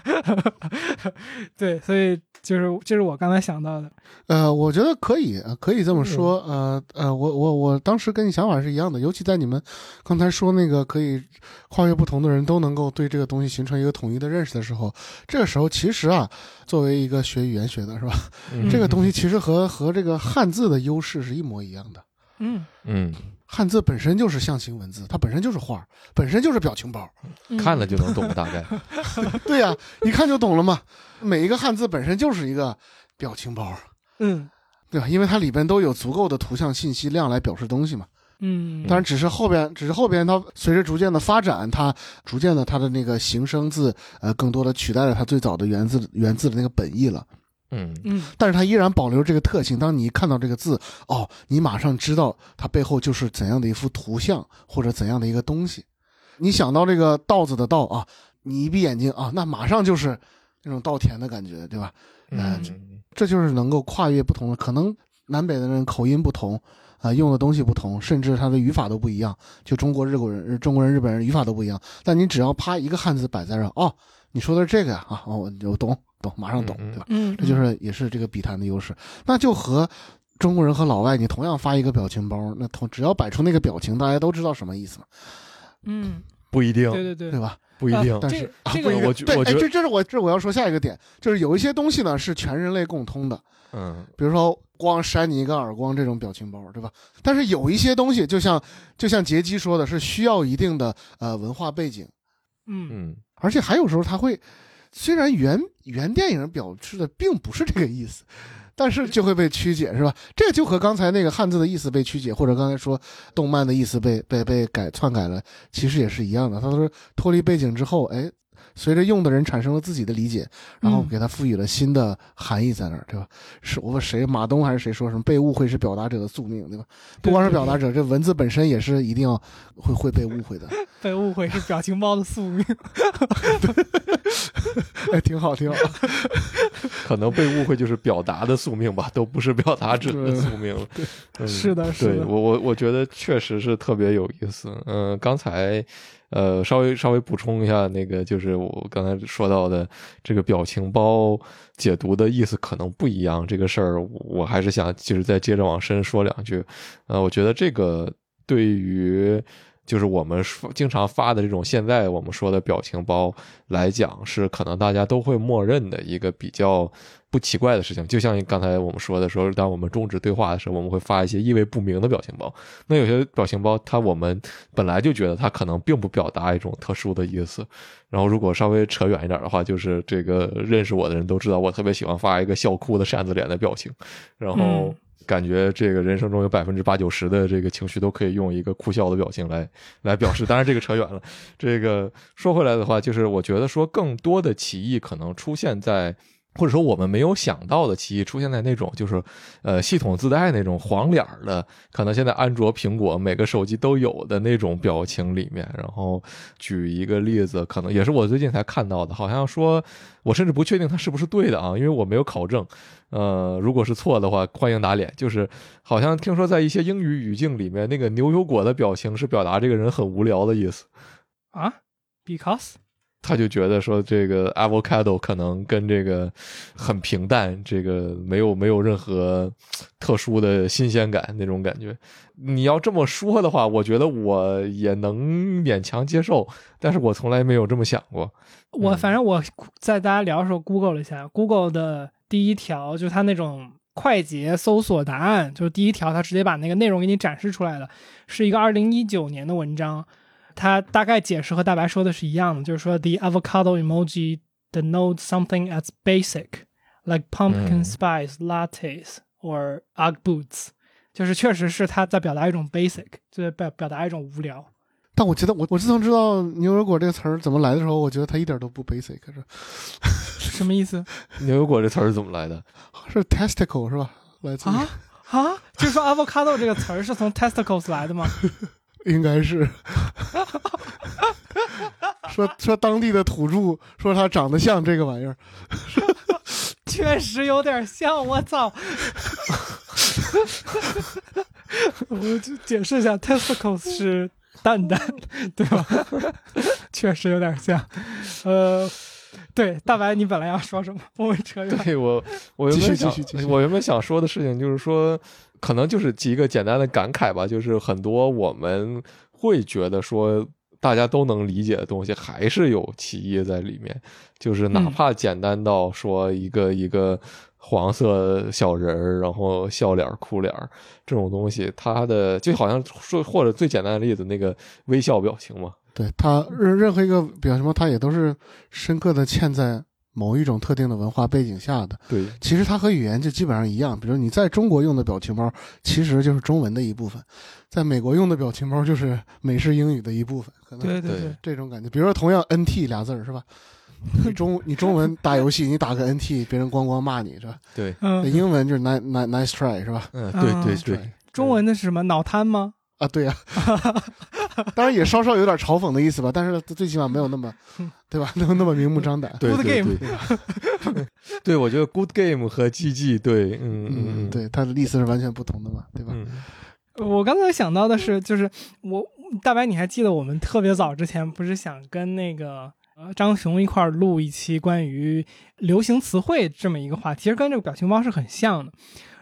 对，所以就是这是我刚才想到的。呃，我觉得可以，呃可以这么说。呃呃，我我我当时跟你想法是一样的，尤其在你们刚才说那个可以跨越不同的人都能够对这个东西形成一个统一的认识的时候，这个时候其实啊，作为一个学语言学的是吧，嗯这个东西其实和和这个汉字的优势是一模一样的。嗯，嗯，汉字本身就是象形文字，它本身就是画儿，本身就是表情包。嗯看了就能懂，大概，对呀、一看就懂了嘛。每一个汉字本身就是一个表情包，嗯对吧？因为它里边都有足够的图像信息量来表示东西嘛。嗯，当然，只是后边，只是后边它随着逐渐的发展，它逐渐的它的那个形声字，呃，更多的取代了它最早的原字原字的那个本意了。嗯嗯但是它依然保留这个特性。当你一看到这个字，哦，你马上知道它背后就是怎样的一幅图像或者怎样的一个东西。你想到这个稻子的稻啊，你一闭眼睛啊，那马上就是那种稻田的感觉，对吧？嗯这就是能够跨越不同的，可能南北的人口音不同，啊、用的东西不同，甚至他的语法都不一样。就中国、日国人、中国人、日本人语法都不一样，但你只要啪一个汉字摆在这儿，哦，你说的是这个呀，啊，哦，我我懂懂，马上懂，对吧？嗯，这就是也是这个笔谈的优势。那就和中国人和老外，你同样发一个表情包，那同只要摆出那个表情，大家都知道什么意思嘛，嗯，不一定，对对对对吧？不一定，但这是啊这个不一定对，哎，我觉我觉得这这是我这我要说下一个点，就是有一些东西呢是全人类共通的，嗯比如说光扇你一个耳光这种表情包，对吧？但是有一些东西，就像就像杰基说的，是需要一定的呃文化背景，嗯嗯而且还有时候他会，虽然原原电影表示的并不是这个意思，但是就会被曲解，是吧？这就和刚才那个汉字的意思被曲解，或者刚才说动漫的意思被被被改篡改了，其实也是一样的。他说脱离背景之后，哎。随着用的人产生了自己的理解，然后嗯给它赋予了新的含义在那儿，对吧？是我谁马东还是谁说什么被误会是表达者的宿命，对吧？不光是表达者，这文字本身也是一定要会会被误会的。被误会是表情包的宿命。哎，挺好，挺好。可能被误会就是表达的宿命吧，都不是表达者的宿命了。嗯是的，是的，对我我我觉得确实是特别有意思。嗯、刚才呃，稍微稍微补充一下，那个就是我刚才说到的这个表情包解读的意思可能不一样，这个事儿我还是想就是再接着往深说两句。呃，我觉得这个对于就是我们经常发的这种现在我们说的表情包来讲，是可能大家都会默认的一个比较。不奇怪的事情，就像刚才我们说的时候，当我们终止对话的时候，我们会发一些意味不明的表情包。那有些表情包，它我们本来就觉得它可能并不表达一种特殊的意思。然后如果稍微扯远一点的话，就是这个认识我的人都知道，我特别喜欢发一个笑哭的扇子脸的表情。然后感觉这个人生中有百分之八九十的这个情绪都可以用一个哭笑的表情来来表示。当然这个扯远了。这个说回来的话，就是我觉得说更多的歧义可能出现在。或者说我们没有想到的歧义出现在那种就是，呃，系统自带那种黄脸儿的，可能现在安卓、苹果每个手机都有的那种表情里面。然后举一个例子，可能也是我最近才看到的，好像说，我甚至不确定它是不是对的啊，因为我没有考证。呃，如果是错的话，欢迎打脸。就是好像听说在一些英语语境里面，那个牛油果的表情是表达这个人很无聊的意思啊，because。他就觉得说这个 avocado 可能跟这个很平淡，这个没有没有任何特殊的新鲜感那种感觉。你要这么说的话，我觉得我也能勉强接受，但是我从来没有这么想过。我反正我在大家聊的时候 Google 了一下，Google 的第一条就是它那种快捷搜索答案，就是第一条，它直接把那个内容给你展示出来了，是一个二零一九年的文章。他大概解释和大白说的是一样的，就是说 the avocado emoji denotes something as basic, like pumpkin spice lattes or ug boots，就是确实是他在表达一种 basic，就是表表达一种无聊。但我觉得我我自从知道牛油果这个词儿怎么来的时候，我觉得它一点都不 basic，是 什么意思？牛油果这词儿是怎么来的？是 testicle 是吧？来自啊啊，就是说 avocado 这个词儿是从 testicles 来的吗？应该是，说说当地的土著说他长得像这个玩意儿，确实有点像。我操！我就解释一下，testicles 是蛋蛋，对吧？确实有点像。呃，对，大白，你本来要说什么？我们扯远。对我，我原本想，我原本想说的事情就是说。可能就是几个简单的感慨吧，就是很多我们会觉得说大家都能理解的东西，还是有歧义在里面。就是哪怕简单到说一个一个黄色小人儿，然后笑脸哭脸这种东西，它的就好像说或者最简单的例子，那个微笑表情嘛，对他任任何一个表情包，他也都是深刻的嵌在。某一种特定的文化背景下的，对，其实它和语言就基本上一样。比如你在中国用的表情包，其实就是中文的一部分；在美国用的表情包，就是美式英语的一部分。可能对对对，这种感觉。比如说，同样 “nt” 俩字儿是吧？你中你中文打游戏，你打个 “nt”，别人咣咣骂你是吧？对，英文就是 “nice nice try” 是吧？嗯，对对对。中文的是什么？脑瘫吗？啊，对呀，当然也稍稍有点嘲讽的意思吧，但是最起码没有那么，对吧？那么那么明目张胆。Good game，对，我觉得 Good game 和 GG，对，嗯嗯，对，它的意思是完全不同的嘛，对吧？我刚才想到的是，就是我大白，你还记得我们特别早之前不是想跟那个呃张雄一块儿录一期关于流行词汇这么一个话题，其实跟这个表情包是很像的。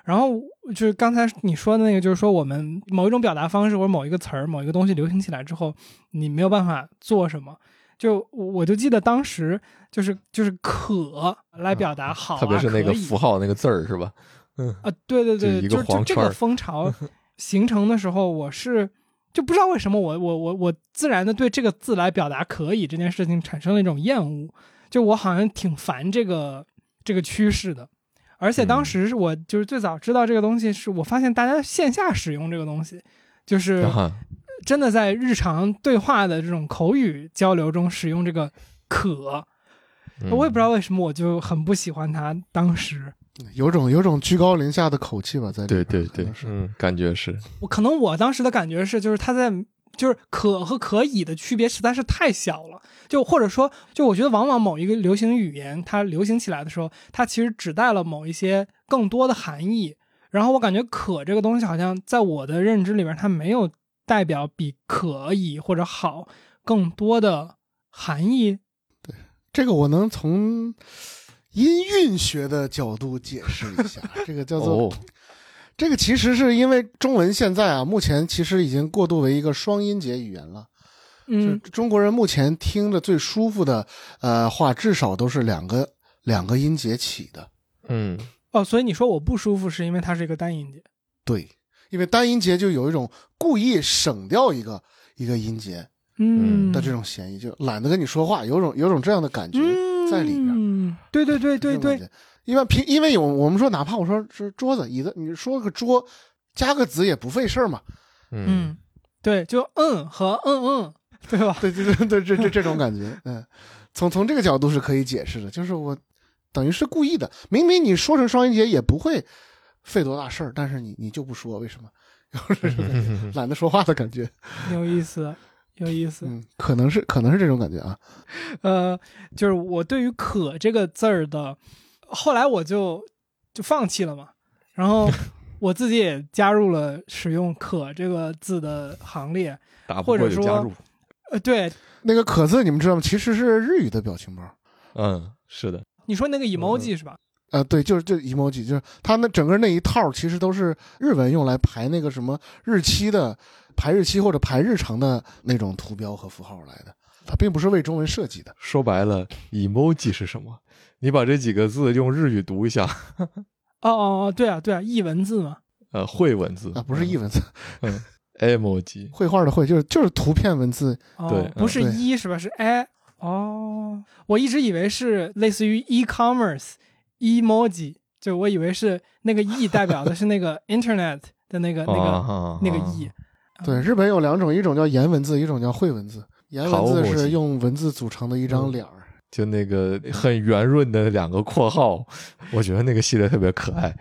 然后就是刚才你说的那个，就是说我们某一种表达方式或者某一个词儿、某一个东西流行起来之后，你没有办法做什么。就我就记得当时就是就是可来表达好，特别是那个符号那个字儿是吧？嗯啊，对对对，就就这个风潮 形成的时候，我是就不知道为什么我我我我自然的对这个字来表达可以这件事情产生了一种厌恶，就我好像挺烦这个这个趋势的。而且当时是我就是最早知道这个东西，是我发现大家线下使用这个东西，就是真的在日常对话的这种口语交流中使用这个“可”，我也不知道为什么，我就很不喜欢它。当时有种有种居高临下的口气吧，在对对对，嗯，感觉是我可能我当时的感觉是，就是它在。就是可和可以的区别实在是太小了，就或者说，就我觉得往往某一个流行语言它流行起来的时候，它其实指代了某一些更多的含义。然后我感觉可这个东西好像在我的认知里边，它没有代表比可以或者好更多的含义？对这个我能从音韵学的角度解释一下，这个叫做、哦，这个其实是因为中文现在啊，目前其实已经过渡为一个双音节语言了。嗯。就中国人目前听着最舒服的呃话，至少都是两个两个音节起的。嗯。哦，所以你说我不舒服，是因为它是一个单音节。对，因为单音节就有一种故意省掉一个一个音节嗯。的这种嫌疑，就懒得跟你说话，有种有种这样的感觉在里边。嗯，对对对对。对因为平因为有我们说，哪怕我说是桌子、椅子，你说个桌，加个子也不费事儿嘛。嗯。嗯，对，就嗯和嗯嗯，对吧？对对对 对，这这这种感觉，嗯，从从这个角度是可以解释的，就是我等于是故意的，明明你说成双音节也不会费多大事儿，但是你你就不说，为什么？有这种感觉懒得说话的感觉，有意思，有意思。嗯，可能是可能是这种感觉啊，呃，就是我对于“可”这个字儿的，后来我就就放弃了嘛，然后我自己也加入了使用“可”这个字的行列。或者说加入。呃，对，那个“可”字你们知道吗？其实是日语的表情包。嗯，是的，你说那个 emoji 是吧？呃，对，就是就 emoji，就是它那整个那一套其实都是日文用来排那个什么日期的排日期或者排日程的那种图标和符号来的，它并不是为中文设计的。说白了，emoji 是什么？你把这几个字用日语读一下，哦哦哦，对啊对啊，译文字嘛。呃，会文字啊，不是译文字，嗯 ，emoji，绘画的绘，就是就是图片文字。哦、对不是一是吧？是 i。哦，我一直以为是类似于 e-commerce emoji，就我以为是那个 e 代表的是那个 internet 的那个那个、啊那个 e。对，日本有两种，一种叫颜文字，一种叫绘文字。颜文字是用文字组成的一张嗯脸儿。就那个很圆润的两个括号，我觉得那个系列特别可爱。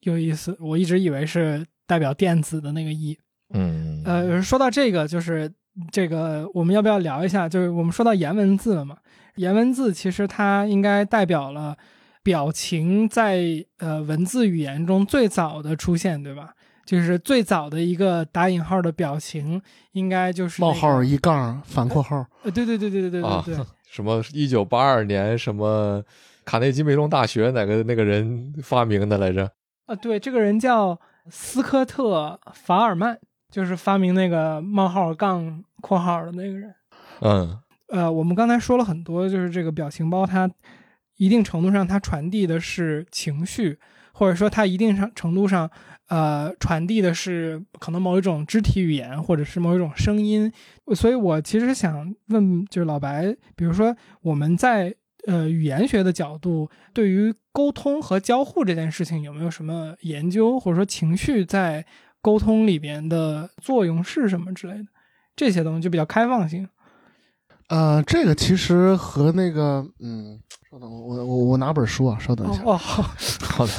有意思，我一直以为是代表电子的那个 e。嗯，呃，说到这个，就是这个我们要不要聊一下？就是我们说到颜文字了嘛，颜文字其实它应该代表了表情在呃文字语言中最早的出现，对吧？就是最早的一个打引号的表情，应该就是、冒号一杠反括号，呃，对对对对对对对啊对，什么一九八二年什么卡内基梅隆大学哪个那个人发明的来着？啊，对，这个人叫斯科特·法尔曼，就是发明那个冒号杠括号的那个人。嗯呃，我们刚才说了很多，就是这个表情包，它一定程度上它传递的是情绪，或者说它一定上程度上，呃，传递的是可能某一种肢体语言，或者是某一种声音。所以我其实想问，就是老白，比如说我们在呃语言学的角度，对于沟通和交互这件事情有没有什么研究，或者说情绪在沟通里边的作用是什么之类的？这些东西就比较开放性。呃，这个其实和那个，嗯，稍等，我我我拿本书啊，稍等一下。哦，好，好的，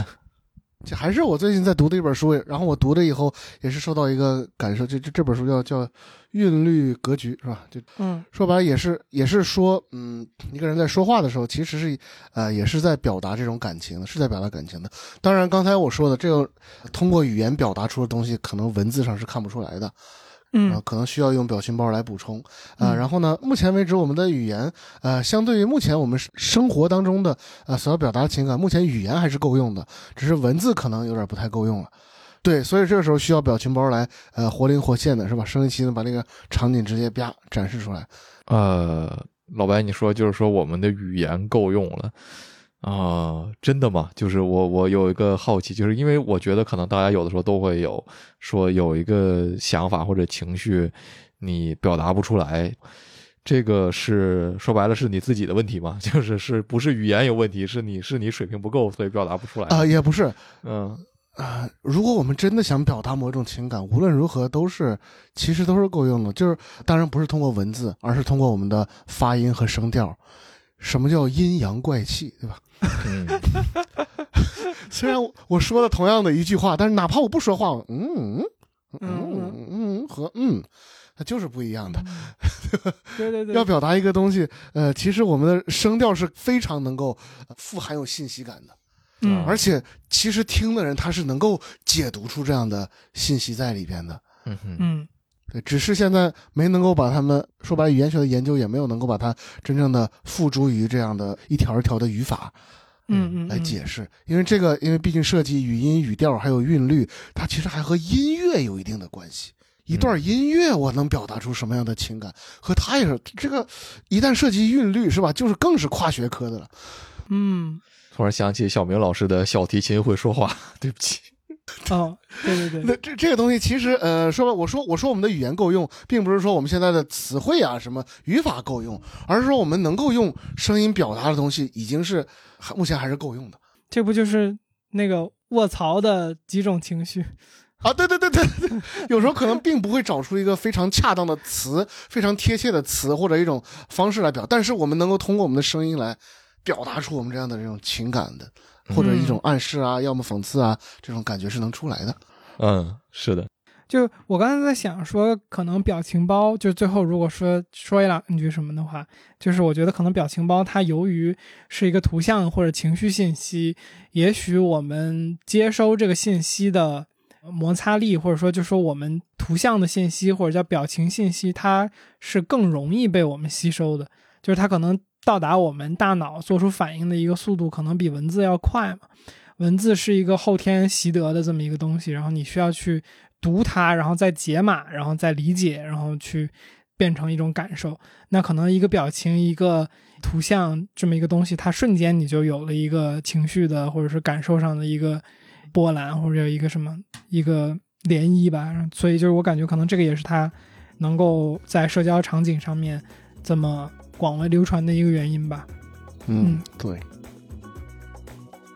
这还是我最近在读的一本书，然后我读了以后也是受到一个感受，就这这本书叫叫《韵律格局》，是吧？就嗯说白了也是也是说，嗯，一个人在说话的时候，其实是呃也是在表达这种感情的，是在表达感情的。当然，刚才我说的这个通过语言表达出的东西，可能文字上是看不出来的。嗯啊，可能需要用表情包来补充啊、嗯然后呢，目前为止，我们的语言，呃，相对于目前我们生活当中的呃所要表达的情感，目前语言还是够用的，只是文字可能有点不太够用了。对，所以这个时候需要表情包来，呃，活灵活现的是吧？生一期的把那个场景直接啪展示出来。呃，老白，你说就是说我们的语言够用了啊、真的吗？就是我我有一个好奇，就是因为我觉得可能大家有的时候都会有说有一个想法或者情绪，你表达不出来。这个是说白了是你自己的问题吗？就是是不是语言有问题？是你是你水平不够，所以表达不出来。啊、也不是，嗯啊、如果我们真的想表达某种情感，无论如何都是，其实都是够用的。就是当然不是通过文字，而是通过我们的发音和声调。什么叫阴阳怪气，对吧？嗯 虽然我我说了同样的一句话，但是哪怕我不说话，我嗯嗯嗯嗯。嗯和嗯，它就是不一样的。对对对，要表达一个东西，呃，其实我们的声调是非常能够呃富含有信息感的，嗯。而且其实听的人他是能够解读出这样的信息在里边的。嗯哼。嗯对，只是现在没能够把他们说白了，语言学的研究也没有能够把它真正的付诸于这样的一条一条的语法嗯嗯，来解释，因为这个，因为毕竟涉及语音、语调还有韵律，它其实还和音乐有一定的关系。一段音乐我能表达出什么样的情感，和它也是这个，一旦涉及韵律，是吧？就是更是跨学科的了。嗯，突然想起小明老师的小提琴会说话，对不起。哦，对对对，那这这个东西其实，呃，说吧，我说我说我们的语言够用，并不是说我们现在的词汇啊什么语法够用，而是说我们能够用声音表达的东西，已经是目前还是够用的这不就是那个卧槽的几种情绪？啊！对对对对对，有时候可能并不会找出一个非常恰当的词、非常贴切的词或者一种方式来表，但是我们能够通过我们的声音来表达出我们这样的这种情感的，或者一种暗示啊，要么讽刺啊，这种感觉是能出来的。嗯，是的，就我刚才在想说，可能表情包就最后如果说说一两句什么的话，就是我觉得可能表情包它由于是一个图像或者情绪信息，也许我们接收这个信息的摩擦力，或者说就说我们图像的信息或者叫表情信息，它是更容易被我们吸收的，就是它可能到达我们大脑做出反应的一个速度，可能比文字要快嘛。文字是一个后天习得的这么一个东西，然后你需要去读它，然后再解码，然后再理解，然后去变成一种感受。那可能一个表情、一个图像这么一个东西，它瞬间你就有了一个情绪的或者是感受上的一个波澜，或者有一个什么一个涟漪吧。所以就是我感觉可能这个也是它能够在社交场景上面这么广为流传的一个原因吧。嗯，对。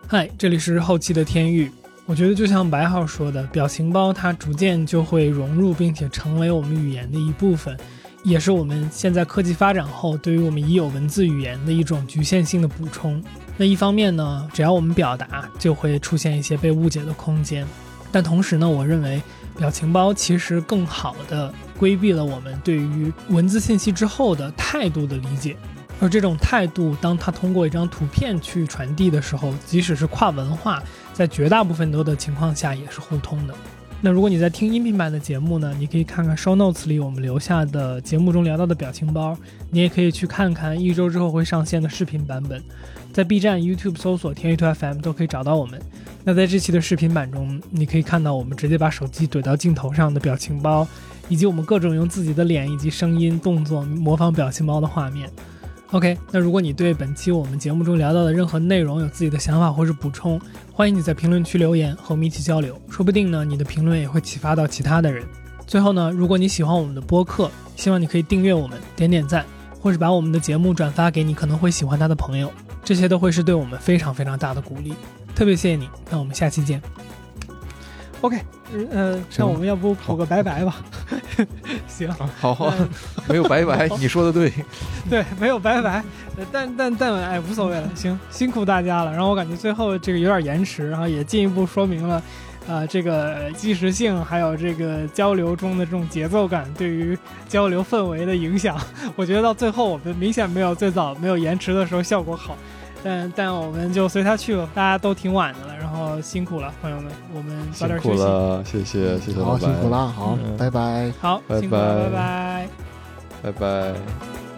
嗨，这里是后期的天域。我觉得就像白浩说的，表情包它逐渐就会融入并且成为我们语言的一部分，也是我们现在科技发展后对于我们已有文字语言的一种局限性的补充。那一方面呢，只要我们表达，就会出现一些被误解的空间；但同时呢，我认为表情包其实更好的规避了我们对于文字信息之后的态度的理解。而这种态度，当它通过一张图片去传递的时候，即使是跨文化，在绝大部分多的情况下也是互通的。那如果你在听音频版的节目呢，你可以看看 show notes 里我们留下的节目中聊到的表情包，你也可以去看看一周之后会上线的视频版本，在 B 站、YouTube 搜索“天娱兔 FM” 都可以找到我们。那在这期的视频版中，你可以看到我们直接把手机怼到镜头上的表情包，以及我们各种用自己的脸以及声音、动作模仿表情包的画面。OK，那如果你对本期我们节目中聊到的任何内容有自己的想法或是补充，欢迎你在评论区留言和我们一起交流，说不定呢你的评论也会启发到其他的人。最后呢，如果你喜欢我们的播客，希望你可以订阅我们，点点赞，或是把我们的节目转发给你可能会喜欢他的朋友，这些都会是对我们非常非常大的鼓励。特别谢谢你，那我们下期见。OK，呃，那我们要不补个拜拜吧？行，好好，没有拜拜，你说的对，对，没有拜拜，但但但哎，无所谓了，行，辛苦大家了。然后我感觉最后这个有点延迟，然后也进一步说明了，呃，这个即时性还有这个交流中的这种节奏感对于交流氛围的影响。我觉得到最后我们明显没有最早没有延迟的时候效果好。但但我们就随他去吧，大家都挺晚的了，然后辛苦了，朋友们，我们早点休息。辛苦了，谢谢谢谢老好，辛苦了，好，嗯拜拜。好，拜辛苦了，拜拜拜。拜拜。